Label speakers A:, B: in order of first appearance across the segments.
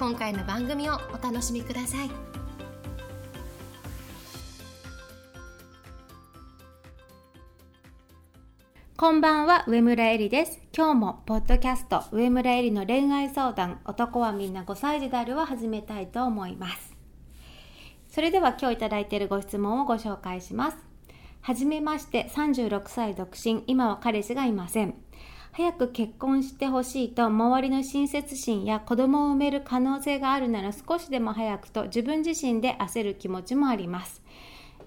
A: 今回の番組をお楽しみください
B: こんばんは、上村えりです。今日も、ポッドキャスト、上村えりの恋愛相談、男はみんな5歳児であるを始めたいと思います。それでは今日いただいているご質問をご紹介します。はじめまして、36歳独身、今は彼氏がいません。早く結婚してほしいと周りの親切心や子供を産める可能性があるなら少しでも早くと自分自身で焦る気持ちもあります。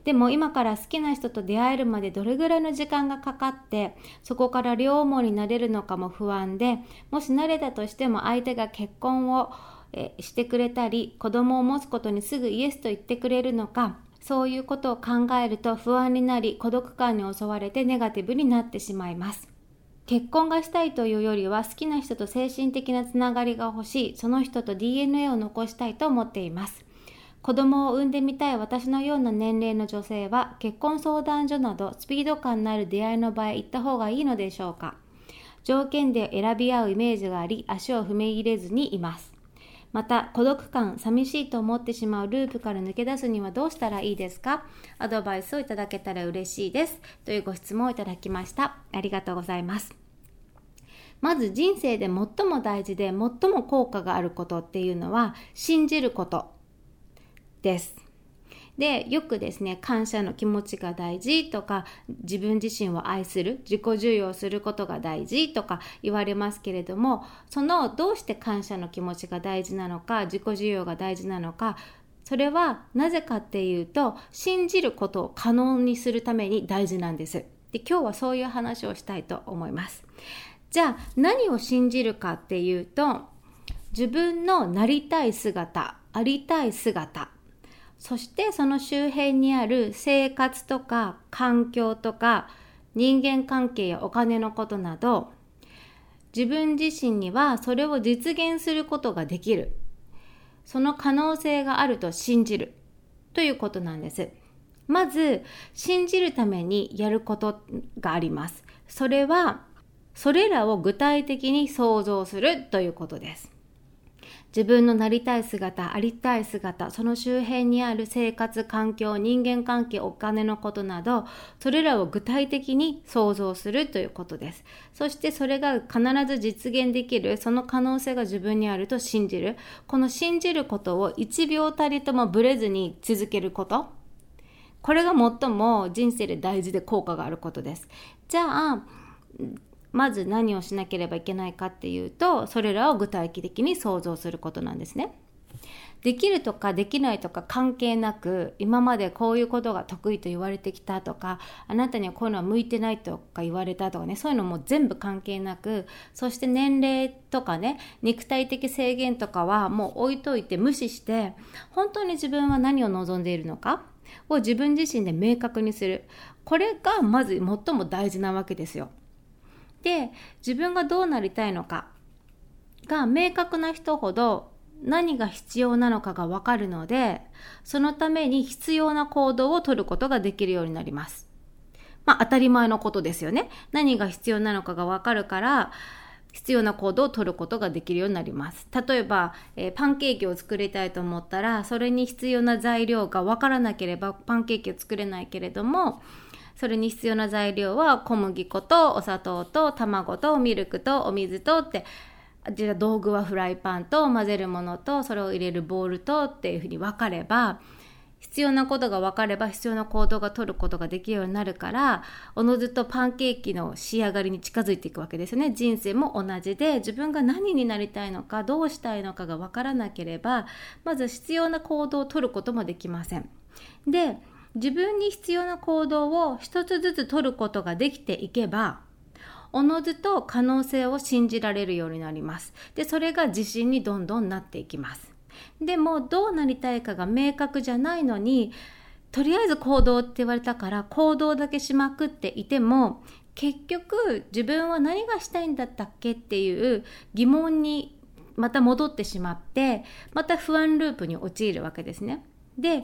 B: でも今から好きな人と出会えるまでどれぐらいの時間がかかってそこから両思いになれるのかも不安でもし慣れたとしても相手が結婚をしてくれたり子供を持つことにすぐイエスと言ってくれるのかそういうことを考えると不安になり孤独感に襲われてネガティブになってしまいます結婚がしたいというよりは好きな人と精神的なつながりが欲しいその人と DNA を残したいと思っています。子供を産んでみたい私のような年齢の女性は結婚相談所などスピード感のある出会いの場合行った方がいいのでしょうか。条件で選び合うイメージがあり足を踏み入れずにいます。また孤独感寂しいと思ってしまうループから抜け出すにはどうしたらいいですか？アドバイスをいただけたら嬉しいです。というご質問をいただきました。ありがとうございます。まず人生で最も大事で最も効果があることっていうのは信じることです。で、よくですね、感謝の気持ちが大事とか、自分自身を愛する、自己重要することが大事とか言われますけれども、そのどうして感謝の気持ちが大事なのか、自己重要が大事なのか、それはなぜかっていうと、信じることを可能にするために大事なんです。で、今日はそういう話をしたいと思います。じゃあ、何を信じるかっていうと、自分のなりたい姿、ありたい姿、そしてその周辺にある生活とか環境とか人間関係やお金のことなど自分自身にはそれを実現することができる。その可能性があると信じる。ということなんです。まず信じるためにやることがあります。それはそれらを具体的に想像するということです。自分のなりたい姿、ありたい姿、その周辺にある生活環境、人間関係、お金のことなど、それらを具体的に想像するということです。そしてそれが必ず実現できる、その可能性が自分にあると信じる。この信じることを1秒たりともブレずに続けること。これが最も人生で大事で効果があることです。じゃあ、まず何をしなければいけないかっていうとそれらを具体的に想像することなんですね。できるとかできないとか関係なく今までこういうことが得意と言われてきたとかあなたにはこういうのは向いてないとか言われたとかねそういうのも全部関係なくそして年齢とかね肉体的制限とかはもう置いといて無視して本当に自分は何を望んでいるのかを自分自身で明確にするこれがまず最も大事なわけですよ。で自分がどうなりたいのかが明確な人ほど何が必要なのかがわかるのでそのために必要な行動をとることができるようになります。まあ当たり前のことですよね。何が必要なのかがわかるから必要な行動をとることができるようになります。例えば、えー、パンケーキを作りたいと思ったらそれに必要な材料がわからなければパンケーキを作れないけれどもそれに必要な材料は小麦粉とお砂糖と卵とミルクとお水とってじゃあ道具はフライパンと混ぜるものとそれを入れるボウルとっていうふうに分かれば必要なことが分かれば必要な行動が取ることができるようになるからおのずとパンケーキの仕上がりに近づいていくわけですよね。人生も同じで自分が何になりたいのかどうしたいのかが分からなければまず必要な行動を取ることもできません。で自分に必要な行動を一つずつ取ることができていけばおのずと可能性を信じられるようになります。で、それが自信にどんどんなっていきます。でもどうなりたいかが明確じゃないのにとりあえず行動って言われたから行動だけしまくっていても結局自分は何がしたいんだったっけっていう疑問にまた戻ってしまってまた不安ループに陥るわけですね。で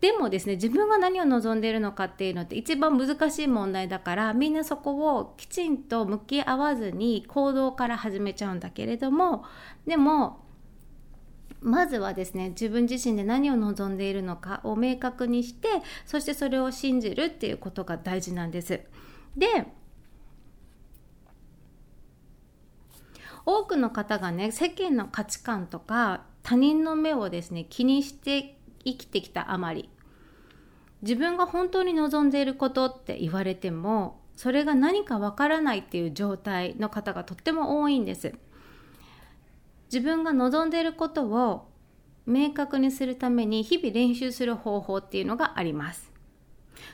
B: でもですね自分が何を望んでいるのかっていうのって一番難しい問題だからみんなそこをきちんと向き合わずに行動から始めちゃうんだけれどもでもまずはですね自分自身で何を望んでいるのかを明確にしてそしてそれを信じるっていうことが大事なんです。で多くの方がね世間の価値観とか他人の目をですね気にして生きてきたあまり。自分が本当に望んでいることって言われてもそれが何かわからないっていう状態の方がとっても多いんです。自分が望んでいることを明確にするために日々練習する方法っていうのがあります。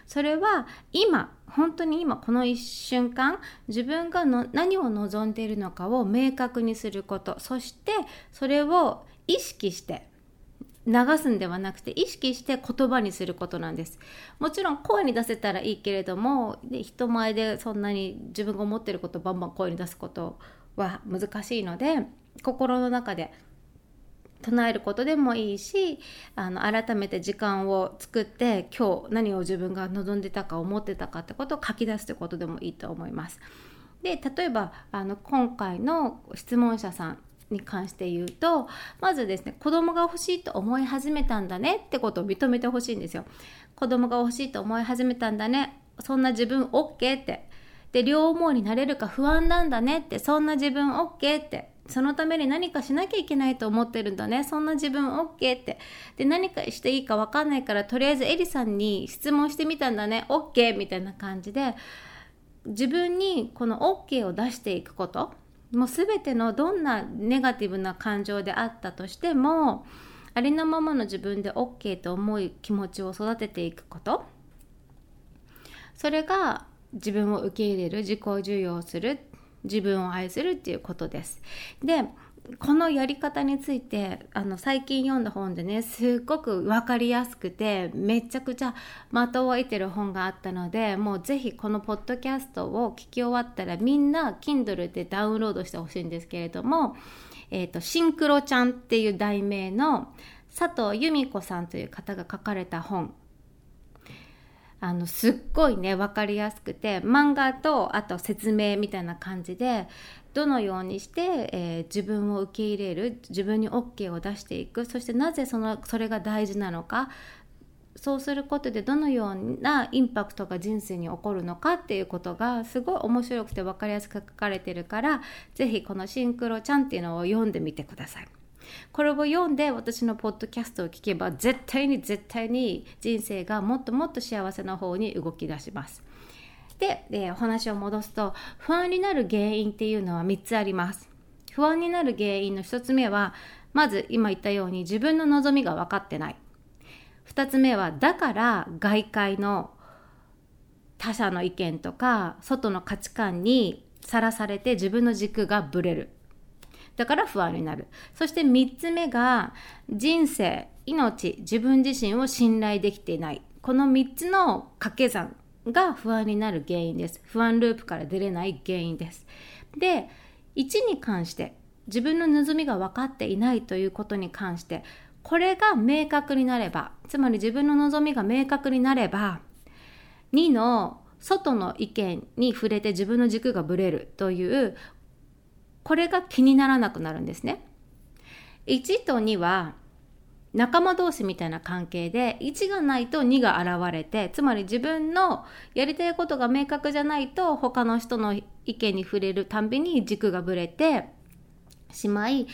B: それは今本当に今この一瞬間自分がの何を望んでいるのかを明確にすること。そしてそれを意識して流すんではなくて意識して言葉にすることなんですもちろん声に出せたらいいけれどもで人前でそんなに自分が思ってることをバンバン声に出すことは難しいので心の中で唱えることでもいいしあの改めて時間を作って今日何を自分が望んでたか思ってたかってことを書き出すってことでもいいと思います。で例えばあの今回の質問者さんに関して言うとまずですね子供が欲しいと思い始めたんだねってことを認めてほしいんですよ。子供が欲しいと思い始めたんだねそんな自分 OK ってで両思いになれるか不安なんだねってそんな自分 OK ってそのために何かしなきゃいけないと思ってるんだね。そんな自分 OK って。で、何かしていいかわかんないから、とりあえずエリさんに質問してみたんだね。OK! みたいな感じで、自分にこの OK を出していくこと。もう全てのどんなネガティブな感情であったとしても、ありのままの自分で OK と思い気持ちを育てていくこと。それが自分を受け入れる、自己受容する自分を愛するっていうことです。でこのやり方についてあの最近読んだ本でねすっごく分かりやすくてめちゃくちゃ的を得てる本があったのでもうぜひこのポッドキャストを聞き終わったらみんな Kindle でダウンロードしてほしいんですけれども「えーと、シンクロちゃん」っていう題名の佐藤由美子さんという方が書かれた本あのすっごいね分かりやすくて漫画とあと説明みたいな感じでどのようにして、えー、自分を受け入れる自分に OK を出していくそしてなぜそのそれが大事なのかそうすることでどのようなインパクトが人生に起こるのかっていうことがすごい面白くて分かりやすく書かれてるから是非この「シンクロちゃん」っていうのを読んでみてください。これを読んで私のポッドキャストを聞けば絶対に絶対に人生がもっともっと幸せな方に動き出します。で、えお話を戻すと不安になる原因っていうのは3つあります。不安になる原因の1つ目はまず今言ったように自分の望みが分かってない。2つ目はだから外界の他者の意見とか外の価値観にさらされて自分の軸がぶれる。だから不安になる。そして3つ目が人生、命、自分自身を信頼できていない。この3つの掛け算が不安になる原因です。不安ループから出れない原因です。で、1に関して自分の望みが分かっていないということに関してこれが明確になればつまり自分の望みが明確になれば2の外の意見に触れて自分の軸がぶれるというこれが気にならなくなるんですね。1と2は仲間同士みたいな関係で1がないと2が現れてつまり自分のやりたいことが明確じゃないと他の人の意見に触れるたんびに軸がぶれてしまい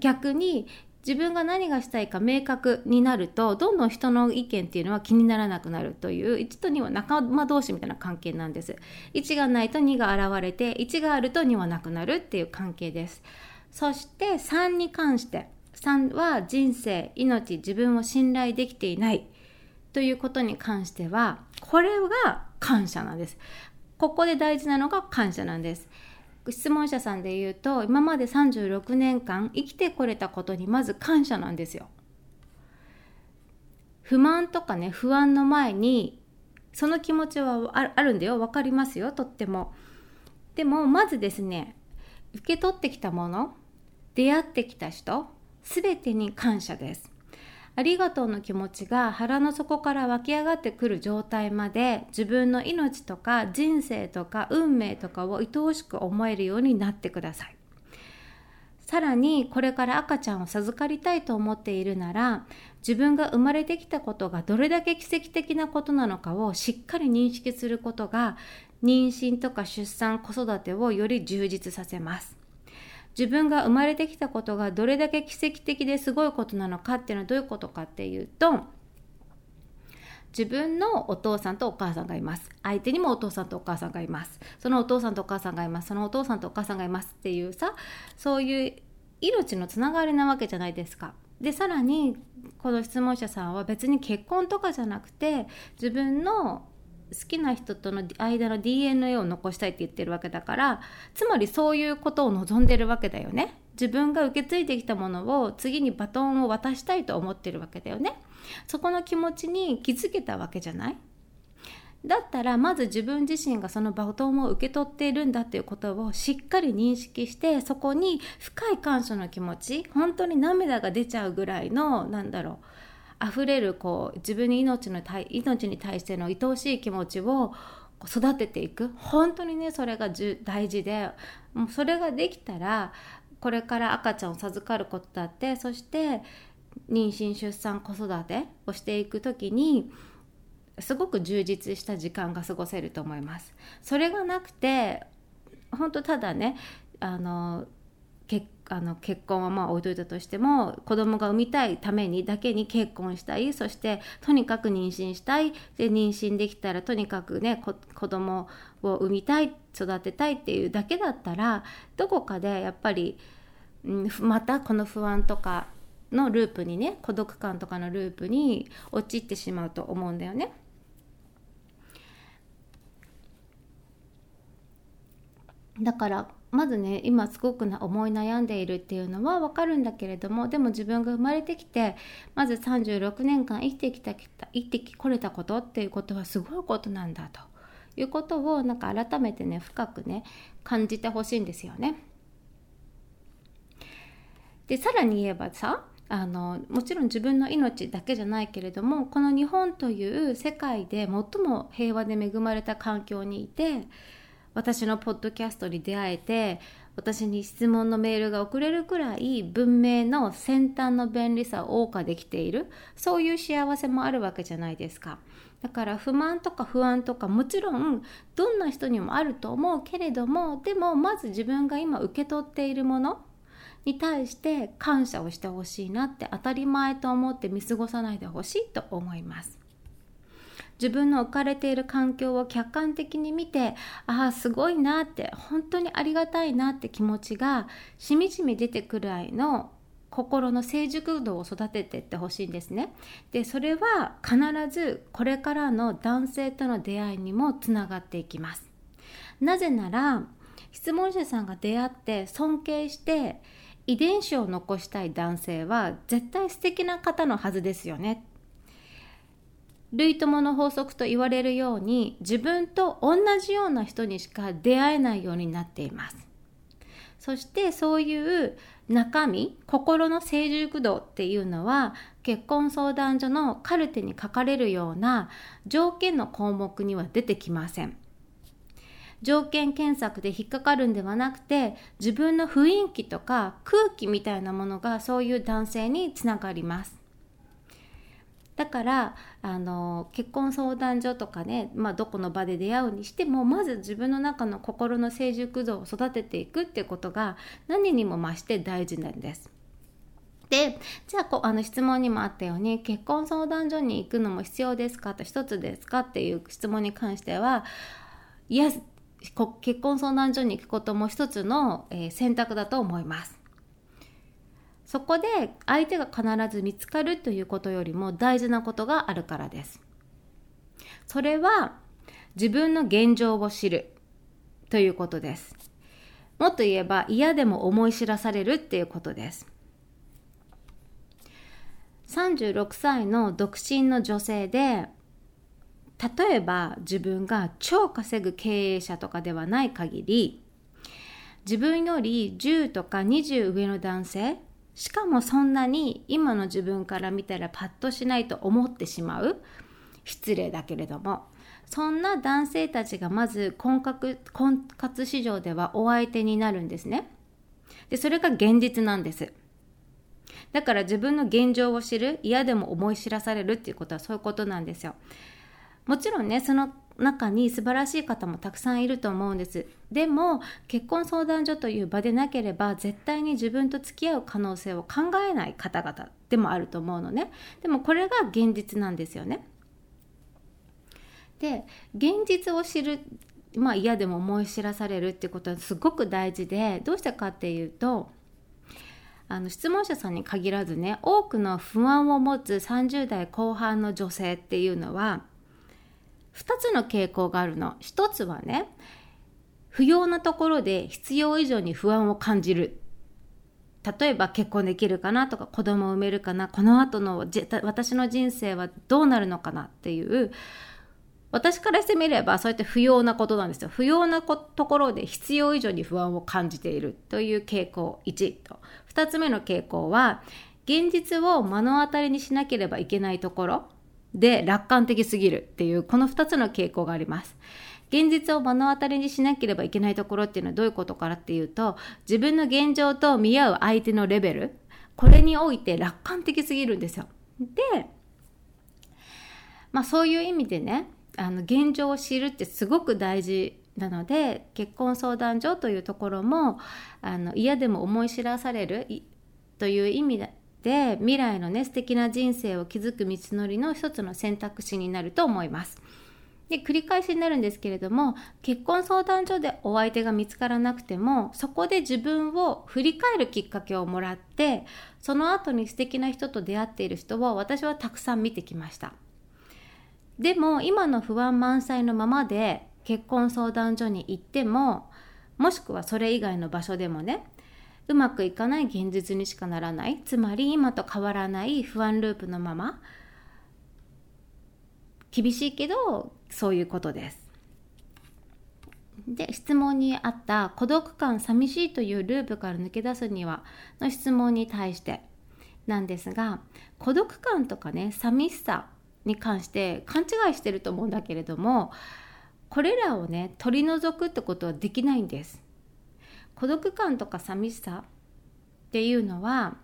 B: 逆に自分が何がしたいか明確になるとどんどん人の意見っていうのは気にならなくなるという1と2は仲間同士みたいな関係なんです。1がないと2が現れて1があると2はなくなるっていう関係です。そして3に関して3は人生命自分を信頼できていないということに関してはこれが感謝なんです。ここで大事なのが感謝なんです。質問者さんで言うと今まで36年間生きてこれたことにまず感謝なんですよ。不満とかね不安の前にその気持ちはあるんだよ分かりますよとっても。でもまずですね受け取ってきたもの出会ってきた人全てに感謝です。ありがとうの気持ちが腹の底から湧き上がってくる状態まで自分の命とか人生とか運命とかを愛おしく思えるようになってください。さらにこれから赤ちゃんを授かりたいと思っているなら自分が生まれてきたことがどれだけ奇跡的なことなのかをしっかり認識することが妊娠とか出産子育てをより充実させます。自分が生まれてきたことがどれだけ奇跡的ですごいことなのかっていうのはどういうことかっていうと自分のお父さんとお母さんがいます。相手にもお父さんとお母さんがいます。そのお父さんとお母さんがいます。そのお父さんとお母さんがいますっていうさそういう命のつながりなわけじゃないですか。でさらにこの質問者さんは別に結婚とかじゃなくて自分の好きな人との間の DNA を残したいって言ってるわけだからつまりそういうことを望んでるわけだよね。自分が受け継いできたものを次にバトンを渡したいと思ってるわけだよね。そこの気持ちに気づけたわけじゃない？だったらまず自分自身がそのバトンを受け取っているんだっていうことをしっかり認識してそこに深い感謝の気持ち本当に涙が出ちゃうぐらいのなんだろう溢れるこう自分に命の命に対しての愛おしい気持ちを育てていく本当にねそれが大事でもうそれができたらこれから赤ちゃんを授かることだってそして妊娠出産子育てをしていく時にすごく充実した時間が過ごせると思います。それがなくて本当ただねあの結あの結婚はまあ置いといたとしても子供が産みたいためにだけに結婚したいそしてとにかく妊娠したいで妊娠できたらとにかくね子供を産みたい育てたいっていうだけだったらどこかでやっぱり、うん、またこの不安とかのループにね孤独感とかのループに陥ってしまうと思うんだよね。だからまずね今すごくな思い悩んでいるっていうのはわかるんだけれどもでも自分が生まれてきてまず36年間生きてきた生きてこれたことっていうことはすごいことなんだということをなんか改めてね深くね感じてほしいんですよね。でさらに言えばさあのもちろん自分の命だけじゃないけれどもこの日本という世界で最も平和で恵まれた環境にいて私のポッドキャストに出会えて私に質問のメールが送れるくらい文明の先端の便利さを謳歌できている。そういう幸せもあるわけじゃないですか。だから不満とか不安とかもちろんどんな人にもあると思うけれどもでもまず自分が今受け取っているものに対して感謝をしてほしいなって当たり前と思って見過ごさないでほしいと思います。自分の置かれている環境を客観的に見てああすごいなって本当にありがたいなって気持ちがしみじみ出てくるらいの心の成熟度を育ててってほしいんですね。でそれは必ずこれからの男性との出会いにもつながっていきます。なぜなら質問者さんが出会って尊敬して遺伝子を残したい男性は絶対素敵な方のはずですよね類友の法則と言われるように自分と同じような人にしか出会えないようになっています。そしてそういう中身心の成熟度っていうのは結婚相談所のカルテに書かれるような条件の項目には出てきません。条件検索で引っかかるんではなくて自分の雰囲気とか空気みたいなものがそういう男性につながります。だからあの結婚相談所とかね、まあ、どこの場で出会うにしてもまず自分の中の心の成熟度を育てていくっていうことが何にも増して大事なんです。でじゃあこあの質問にもあったように結婚相談所に行くのも必要ですか？と一つですか？っていう質問に関してはいや結婚相談所に行くことも一つの、選択だと思います。そこで相手が必ず見つかるということよりも大事なことがあるからです。それは自分の現状を知るということです。もっと言えば嫌でも思い知らされるっていうことです36歳の独身の女性で例えば自分が超稼ぐ経営者とかではない限り自分より10とか20上の男性しかもそんなに今の自分から見たらパッとしないと思ってしまう。失礼だけれども。そんな男性たちがまず婚活婚活市場ではお相手になるんですね。でそれが現実なんです。だから自分の現状を知る嫌でも思い知らされるっていうことはそういうことなんですよ。もちろんねその中に素晴らしい方もたくさんいると思うんです。でも結婚相談所という場でなければ絶対に自分と付き合う可能性を考えない方々でもあると思うのね。でもこれが現実なんですよね。で現実を知るまあ嫌でも思い知らされるってことはすごく大事でどうしてかっていうとあの質問者さんに限らずね多くの不安を持つ30代後半の女性っていうのは2つの傾向があるの。1つはね不要なところで必要以上に不安を感じる。例えば結婚できるかなとか子供を産めるかなこの後の私の人生はどうなるのかなっていう。私からしてみればそうやって不要なことなんですよ。不要なところで必要以上に不安を感じている。という傾向1と。2つ目の傾向は現実を目の当たりにしなければいけないところ。で楽観的すぎるっていうこの2つの傾向があります。現実を目の当たりにしなければいけないところっていうのはどういうことかっていうと自分の現状と見合う相手のレベルこれにおいて楽観的すぎるんですよ。でまあそういう意味でねあの現状を知るってすごく大事なので結婚相談所というところもあの嫌でも思い知らされるという意味で未来のね素敵な人生を築く道のりの一つの選択肢になると思います。で繰り返しになるんですけれども結婚相談所でお相手が見つからなくてもそこで自分を振り返るきっかけをもらってその後に素敵な人と出会っている人を私はたくさん見てきましたでも今の不安満載のままで結婚相談所に行ってももしくはそれ以外の場所でもねうまくいかない現実にしかならない。つまり今と変わらない不安ループのまま。厳しいけどそういうことです。で質問にあった孤独感寂しいというループから抜け出すにはの質問に対してなんですが孤独感とかね寂しさに関して勘違いしてると思うんだけれどもこれらをね取り除くってことはできないんです。孤独感とか寂しさっていうのは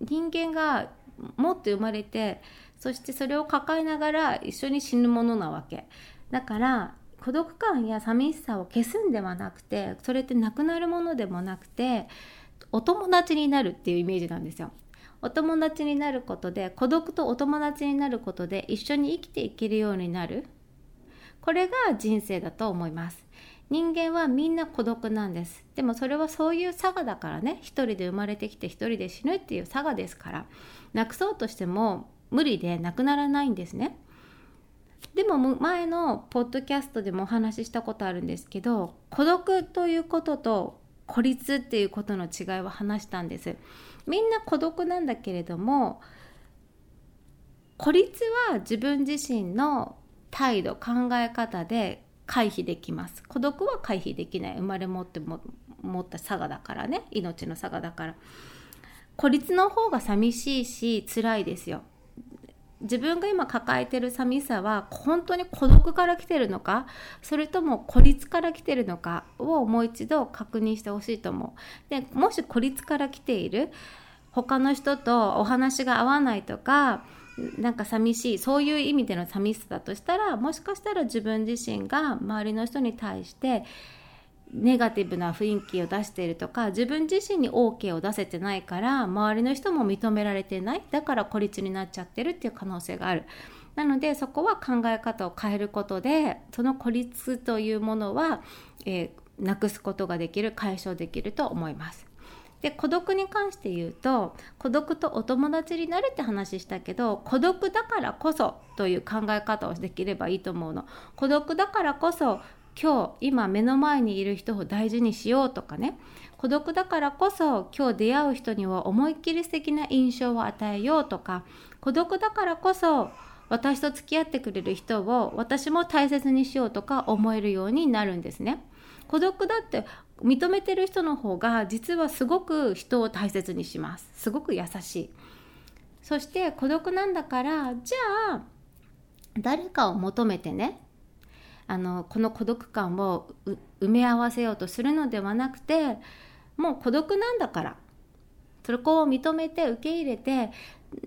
B: 人間が持って生まれてそしてそれを抱えながら一緒に死ぬものなわけ。だから孤独感や寂しさを消すんではなくてそれってなくなるものでもなくてお友達になるっていうイメージなんですよ。お友達になることで孤独とお友達になることで一緒に生きていけるようになる。これが人生だと思います。人間はみんな孤独なんです。でもそれはそういう差がだからね。一人で生まれてきて一人で死ぬっていう差がですから。なくそうとしても無理でなくならないんですね。でも前のポッドキャストでもお話ししたことあるんですけど孤独ということと孤立っていうことの違いを話したんです。みんな孤独なんだけれども孤立は自分自身の態度考え方で回避できます。孤独は回避できない。生まれ持っても持った差がだからね。命の差がだから。孤立の方が寂しいし辛いですよ。自分が今抱えてる寂しさは本当に孤独から来てるのか？それとも孤立から来てるのか？をもう一度確認してほしいと思う。でもし孤立から来ている他の人とお話が合わないとかなんか寂しい。そういう意味での寂しさだとしたらもしかしたら自分自身が周りの人に対してネガティブな雰囲気を出しているとか自分自身に OK を出せてないから周りの人も認められてない。だから孤立になっちゃってるっていう可能性がある。なのでそこは考え方を変えることでその孤立というものは、えー、なくすことができる解消できると思います。で孤独に関して言うと孤独とお友達になるって話したけど孤独だからこそという考え方をできればいいと思うの。孤独だからこそ今日今目の前にいる人を大事にしようとかね。孤独だからこそ今日出会う人には思いっきり素敵な印象を与えようとか。孤独だからこそ私と付き合ってくれる人を私も大切にしようとか思えるようになるんですね。孤独だって認めてる人の方が実はすごく人を大切にします。すごく優しい。そして孤独なんだからじゃあ誰かを求めてねあのこの孤独感を埋め合わせようとするのではなくてもう孤独なんだからそこを認めて受け入れて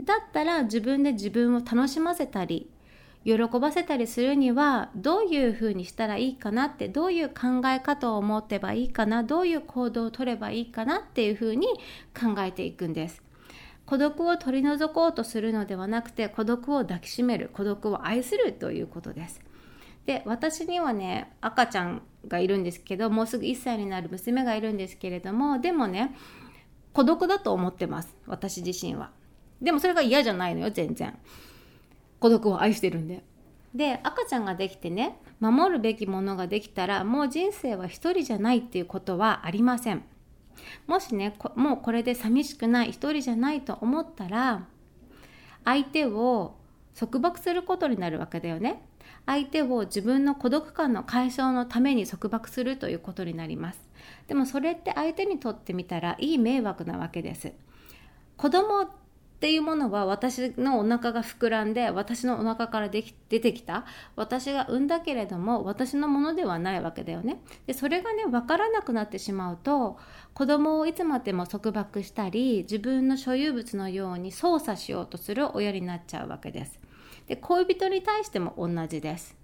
B: だったら自分で自分を楽しませたり喜ばせたりするにはどういうふうにしたらいいかなってどういう考え方を持ってばいいかなどういう行動をとればいいかなっていうふうに考えていくんです。孤独を取り除こうとするのではなくて孤独を抱きしめる孤独を愛するということです。で私にはね赤ちゃんがいるんですけどもうすぐ1歳になる娘がいるんですけれどもでもね孤独だと思ってます私自身は。でもそれが嫌じゃないのよ全然。孤独を愛してるんで。で赤ちゃんができてね守るべきものができたらもう人生は一人じゃないっていうことはありません。もしねもうこれで寂しくない一人じゃないと思ったら相手を束縛することになるわけだよね。相手を自分の孤独感の解消のために束縛するということになります。でもそれって相手にとってみたらいい迷惑なわけです。子供っていうものは私のお腹が膨らんで私のお腹からでき出てきた私が産んだけれども私のものではないわけだよね。でそれがね分からなくなってしまうと子供をいつまでも束縛したり自分の所有物のように操作しようとする親になっちゃうわけです。で恋人に対しても同じです。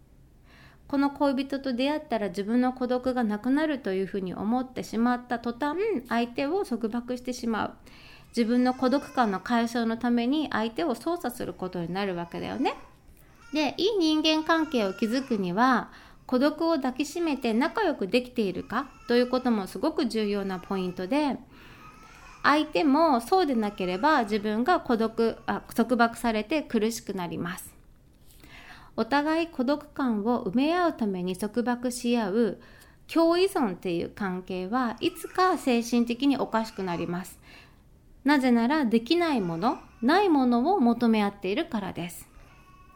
B: この恋人と出会ったら自分の孤独がなくなるというふうに思ってしまった途端相手を束縛してしまう。自分の孤独感の解消のために相手を操作することになるわけだよね。でいい人間関係を築くには孤独を抱きしめて仲良くできているかということもすごく重要なポイントで相手もそうでなければ自分が孤独あ束縛されて苦しくなります。お互い孤独感を埋め合うために束縛し合う共依存っていう関係はいつか精神的におかしくなります。なぜならできないもの、ないものを求め合っているからです。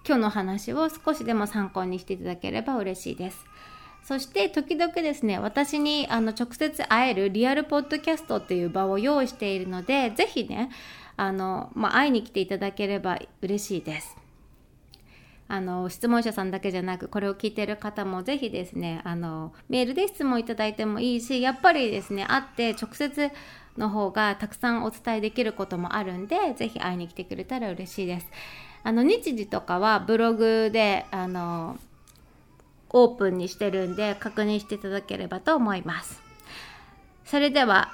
B: 今日の話を少しでも参考にしていただければ嬉しいです。そして時々ですね、私にあの直接会えるリアルポッドキャストっていう場を用意しているので、ぜひね、あの、まあ、会いに来ていただければ嬉しいです。あの質問者さんだけじゃなくこれを聞いてる方もぜひですねあのメールで質問いただいてもいいしやっぱりですね会って直接の方がたくさんお伝えできることもあるんで、ぜひ会いに来てくれたら嬉しいです。あの、日時とかはブログで、あの、オープンにしてるんで確認していただければと思います。それでは、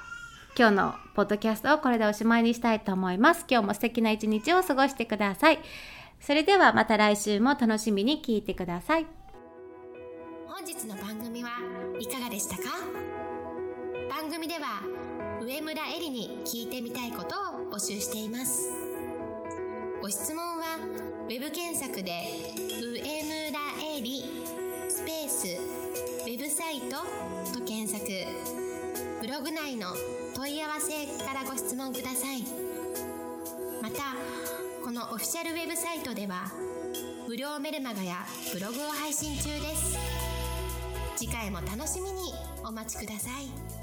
B: 今日のポッドキャストをこれでおしまいにしたいと思います。今日も素敵な一日を過ごしてください。それではまた来週も楽しみに聞いてください。
A: 本日の番組はいかがでしたか？番組では上村えりに聞いてみたいことを募集しています。ご質問は web 検索で「上村えり」スペースウェブサイトと検索。ブログ内の問い合わせからご質問ください。またこのオフィシャルウェブサイトでは無料メルマガやブログを配信中です。次回も楽しみにお待ちください。